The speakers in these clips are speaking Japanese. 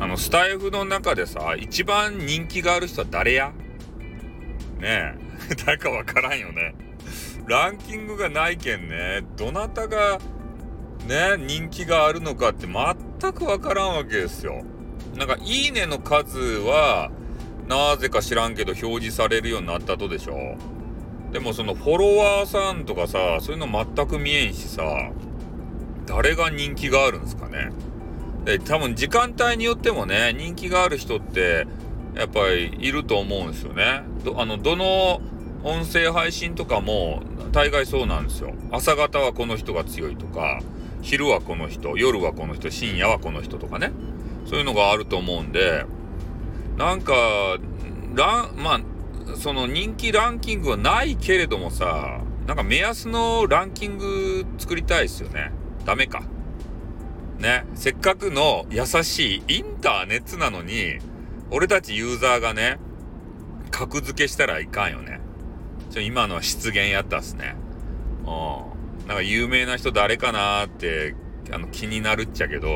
あのスタイフの中でさ、一番人気がある人は誰や？ねえ。誰かわからんよね。ランキングがないけんね、どなたがね、人気があるのかって全くわからんわけですよ。なんか、いいねの数は、なぜか知らんけど表示されるようになったとでしょ。でもそのフォロワーさんとかさ、そういうの全く見えんしさ、誰が人気があるんですかね。で、多分時間帯によってもね、人気がある人って、やっぱりいると思うんですよね。ど、あの、どの音声配信とかも大概そうなんですよ。朝方はこの人が強いとか、昼はこの人、夜はこの人、深夜はこの人とかね。そういうのがあると思うんで、なんか、ラン、まあ、その人気ランキングはないけれどもさ、なんか目安のランキング作りたいですよね。ダメか。ね。せっかくの優しいインターネットなのに、俺たちユーザーがね、格付けしたらいかんよね。ちょ、今のは失言やったっすね。うん。なんか有名な人誰かなーって、あの、気になるっちゃけど、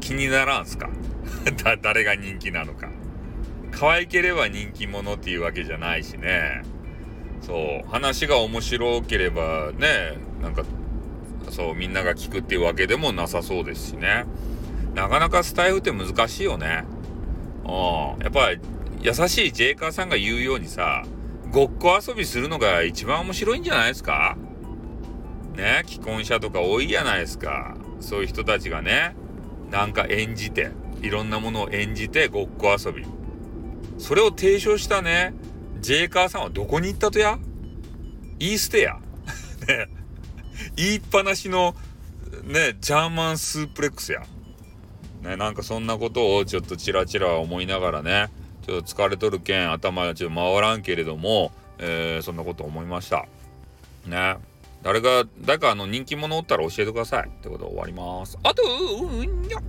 気にならんすか？だ、誰が人気なのか。可愛ければ人気者っていうわけじゃないしね。そう、話が面白ければね、なんか、そう、みんなが聞くっていうわけでもなさそうですしね。なかなかスタイフって難しいよね。うん。やっぱ、優しいジェイカーさんが言うようにさ、ごっこ遊びするのが一番面白いんじゃないですか？ね、既婚者とか多いじゃないですか。そういう人たちがね、なんか演じて、いろんなものを演じてごっこ遊び。それを提唱したね、ジェイカーさんはどこに行ったとや？イーステや。ね。言いっぱなしの、ね、ジャーマンスープレックスや。ね、なんかそんなことをちょっとチラチラ思いながらね、ちょっと疲れとるけん頭がちょっと回らんけれども、えー、そんなこと思いました。ね。誰が、誰かあの人気者おったら教えてください。ってことで終わります。あと、うんにゃ。っ